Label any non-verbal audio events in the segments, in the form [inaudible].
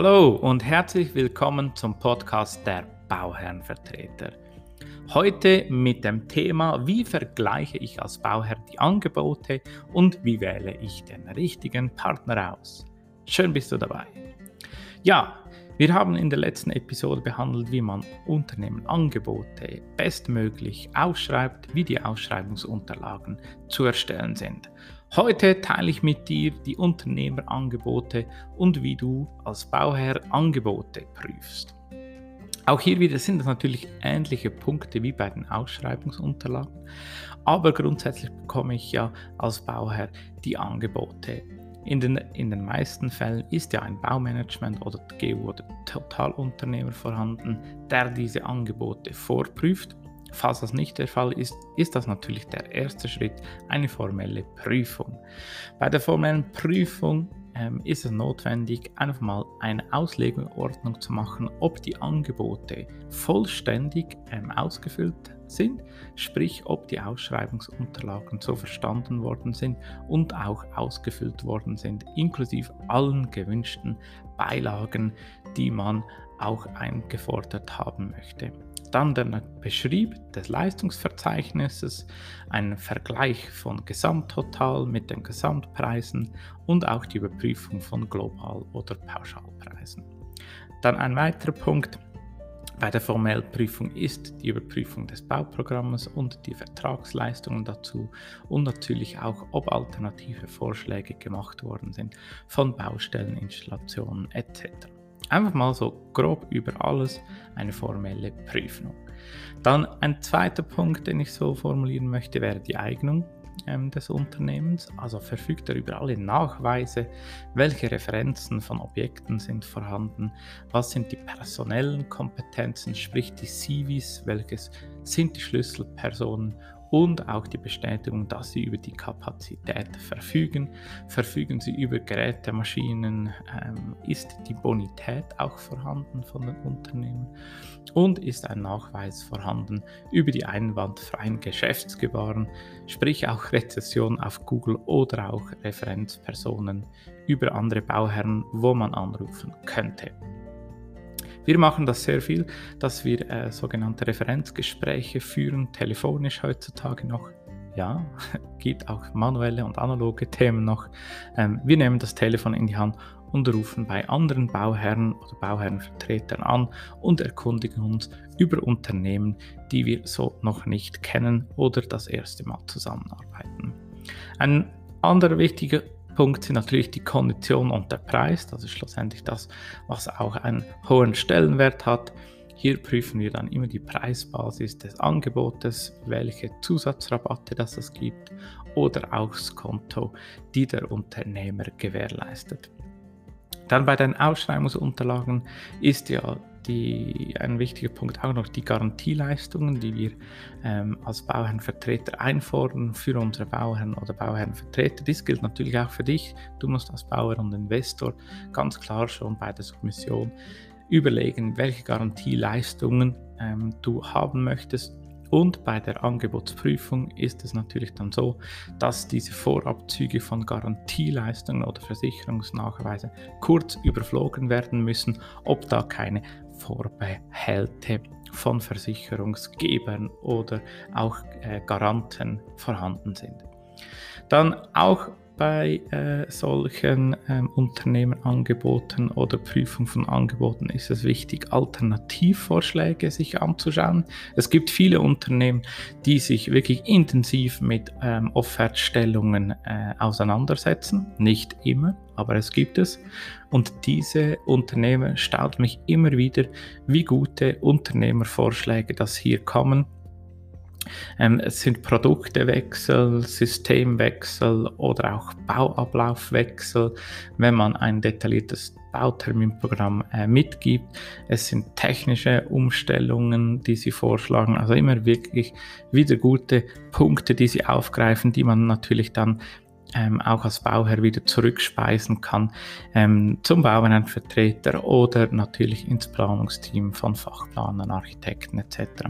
Hallo und herzlich willkommen zum Podcast der Bauherrenvertreter. Heute mit dem Thema, wie vergleiche ich als Bauherr die Angebote und wie wähle ich den richtigen Partner aus. Schön bist du dabei. Ja, wir haben in der letzten Episode behandelt, wie man Unternehmen-Angebote bestmöglich ausschreibt, wie die Ausschreibungsunterlagen zu erstellen sind. Heute teile ich mit dir die Unternehmerangebote und wie du als Bauherr Angebote prüfst. Auch hier wieder sind es natürlich ähnliche Punkte wie bei den Ausschreibungsunterlagen, aber grundsätzlich bekomme ich ja als Bauherr die Angebote. In den, in den meisten Fällen ist ja ein Baumanagement oder GU oder Totalunternehmer vorhanden, der diese Angebote vorprüft Falls das nicht der Fall ist, ist das natürlich der erste Schritt, eine formelle Prüfung. Bei der formellen Prüfung ähm, ist es notwendig, einfach mal eine Auslegungsordnung zu machen, ob die Angebote vollständig ähm, ausgefüllt sind, sprich ob die Ausschreibungsunterlagen so verstanden worden sind und auch ausgefüllt worden sind, inklusive allen gewünschten Beilagen, die man auch eingefordert haben möchte. Dann der Beschrieb des Leistungsverzeichnisses, ein Vergleich von Gesamttotal mit den Gesamtpreisen und auch die Überprüfung von Global- oder Pauschalpreisen. Dann ein weiterer Punkt bei der formellen Prüfung ist die Überprüfung des Bauprogramms und die Vertragsleistungen dazu und natürlich auch, ob alternative Vorschläge gemacht worden sind von Baustelleninstallationen etc. Einfach mal so grob über alles eine formelle Prüfung. Dann ein zweiter Punkt, den ich so formulieren möchte, wäre die Eignung ähm, des Unternehmens. Also verfügt er über alle Nachweise, welche Referenzen von Objekten sind vorhanden, was sind die personellen Kompetenzen, sprich die CVs, welches sind die Schlüsselpersonen und auch die Bestätigung, dass sie über die Kapazität verfügen. Verfügen sie über Geräte, Maschinen, ähm, ist die Bonität auch vorhanden von den Unternehmen und ist ein Nachweis vorhanden über die einwandfreien Geschäftsgebaren, sprich auch Rezession auf Google oder auch Referenzpersonen über andere Bauherren, wo man anrufen könnte. Wir machen das sehr viel, dass wir äh, sogenannte Referenzgespräche führen, telefonisch heutzutage noch. Ja, [laughs] gibt auch manuelle und analoge Themen noch. Ähm, wir nehmen das Telefon in die Hand und rufen bei anderen Bauherren oder Bauherrenvertretern an und erkundigen uns über Unternehmen, die wir so noch nicht kennen oder das erste Mal zusammenarbeiten. Ein anderer wichtiger Punkt sind natürlich die Kondition und der Preis. Das ist schlussendlich das, was auch einen hohen Stellenwert hat. Hier prüfen wir dann immer die Preisbasis des Angebotes, welche Zusatzrabatte das es gibt oder auch das Konto, die der Unternehmer gewährleistet. Dann bei den Ausschreibungsunterlagen ist ja die, ein wichtiger Punkt auch noch die Garantieleistungen, die wir ähm, als Bauherrenvertreter einfordern für unsere Bauherren oder Bauherrenvertreter. Dies gilt natürlich auch für dich. Du musst als Bauherr und Investor ganz klar schon bei der Submission überlegen, welche Garantieleistungen ähm, du haben möchtest und bei der Angebotsprüfung ist es natürlich dann so, dass diese Vorabzüge von Garantieleistungen oder Versicherungsnachweise kurz überflogen werden müssen, ob da keine Vorbehalte von Versicherungsgebern oder auch äh, Garanten vorhanden sind. Dann auch bei äh, solchen ähm, Unternehmerangeboten oder Prüfung von Angeboten ist es wichtig, Alternativvorschläge sich anzuschauen. Es gibt viele Unternehmen, die sich wirklich intensiv mit ähm, Offertstellungen äh, auseinandersetzen. Nicht immer, aber es gibt es. Und diese Unternehmen staunt mich immer wieder, wie gute Unternehmervorschläge das hier kommen ähm, es sind Produktewechsel, Systemwechsel oder auch Bauablaufwechsel, wenn man ein detailliertes Bauterminprogramm äh, mitgibt. Es sind technische Umstellungen, die sie vorschlagen, also immer wirklich wieder gute Punkte, die sie aufgreifen, die man natürlich dann ähm, auch als Bauherr wieder zurückspeisen kann ähm, zum Bauherrnvertreter oder natürlich ins Planungsteam von Fachplanern, Architekten etc.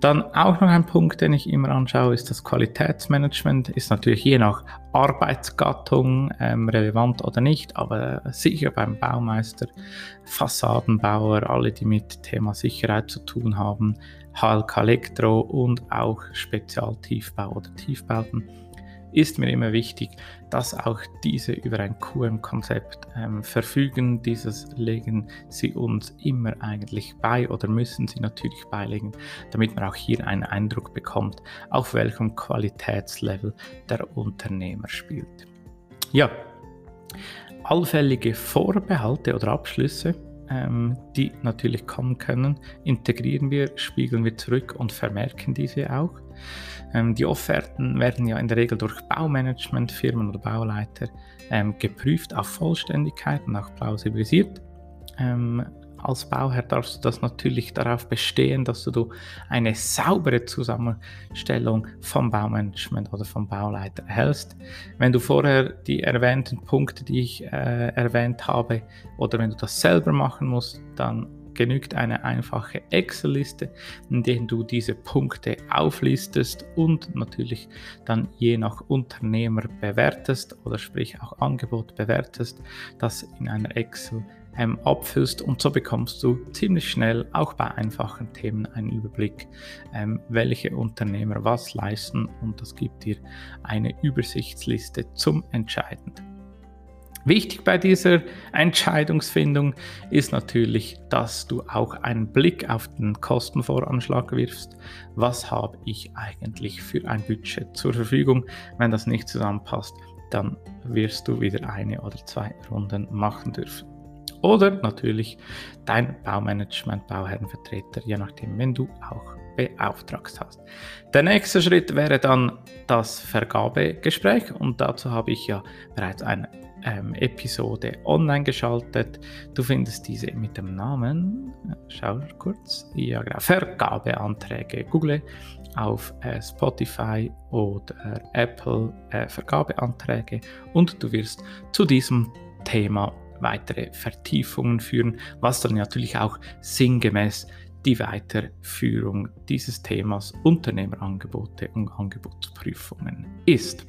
Dann auch noch ein Punkt, den ich immer anschaue, ist das Qualitätsmanagement. Ist natürlich je nach Arbeitsgattung ähm, relevant oder nicht, aber sicher beim Baumeister, Fassadenbauer, alle, die mit Thema Sicherheit zu tun haben, HLK Elektro und auch Spezialtiefbau oder Tiefbauten ist mir immer wichtig, dass auch diese über ein QM-Konzept ähm, verfügen. Dieses legen sie uns immer eigentlich bei oder müssen sie natürlich beilegen, damit man auch hier einen Eindruck bekommt, auf welchem Qualitätslevel der Unternehmer spielt. Ja, allfällige Vorbehalte oder Abschlüsse ähm, die natürlich kommen können, integrieren wir, spiegeln wir zurück und vermerken diese auch. Ähm, die Offerten werden ja in der Regel durch Baumanagementfirmen oder Bauleiter ähm, geprüft auf Vollständigkeit und auch plausibilisiert. Als Bauherr darfst du das natürlich darauf bestehen, dass du eine saubere Zusammenstellung vom Baumanagement oder vom Bauleiter erhältst. Wenn du vorher die erwähnten Punkte, die ich äh, erwähnt habe, oder wenn du das selber machen musst, dann genügt eine einfache Excel-Liste, in der du diese Punkte auflistest und natürlich dann je nach Unternehmer bewertest oder sprich auch Angebot bewertest, das in einer Excel ähm, abfüllst und so bekommst du ziemlich schnell auch bei einfachen Themen einen Überblick, ähm, welche Unternehmer was leisten und das gibt dir eine Übersichtsliste zum Entscheiden. Wichtig bei dieser Entscheidungsfindung ist natürlich, dass du auch einen Blick auf den Kostenvoranschlag wirfst. Was habe ich eigentlich für ein Budget zur Verfügung? Wenn das nicht zusammenpasst, dann wirst du wieder eine oder zwei Runden machen dürfen. Oder natürlich dein Baumanagement, Bauherrenvertreter, je nachdem, wenn du auch beauftragt hast. Der nächste Schritt wäre dann das Vergabegespräch und dazu habe ich ja bereits eine ähm, Episode online geschaltet. Du findest diese mit dem Namen, schau kurz, ja genau, Vergabeanträge. Google auf äh, Spotify oder Apple äh, Vergabeanträge und du wirst zu diesem Thema weitere Vertiefungen führen, was dann natürlich auch sinngemäß die Weiterführung dieses Themas Unternehmerangebote und Angebotsprüfungen ist.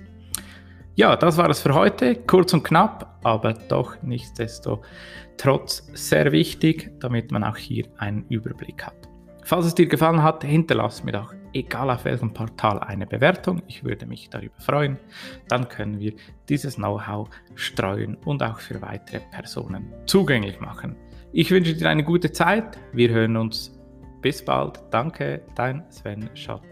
Ja, das war es für heute. Kurz und knapp, aber doch nichtsdestotrotz sehr wichtig, damit man auch hier einen Überblick hat. Falls es dir gefallen hat, hinterlass mir doch, egal auf welchem Portal, eine Bewertung. Ich würde mich darüber freuen. Dann können wir dieses Know-how streuen und auch für weitere Personen zugänglich machen. Ich wünsche dir eine gute Zeit. Wir hören uns. Bis bald. Danke, dein Sven Schott.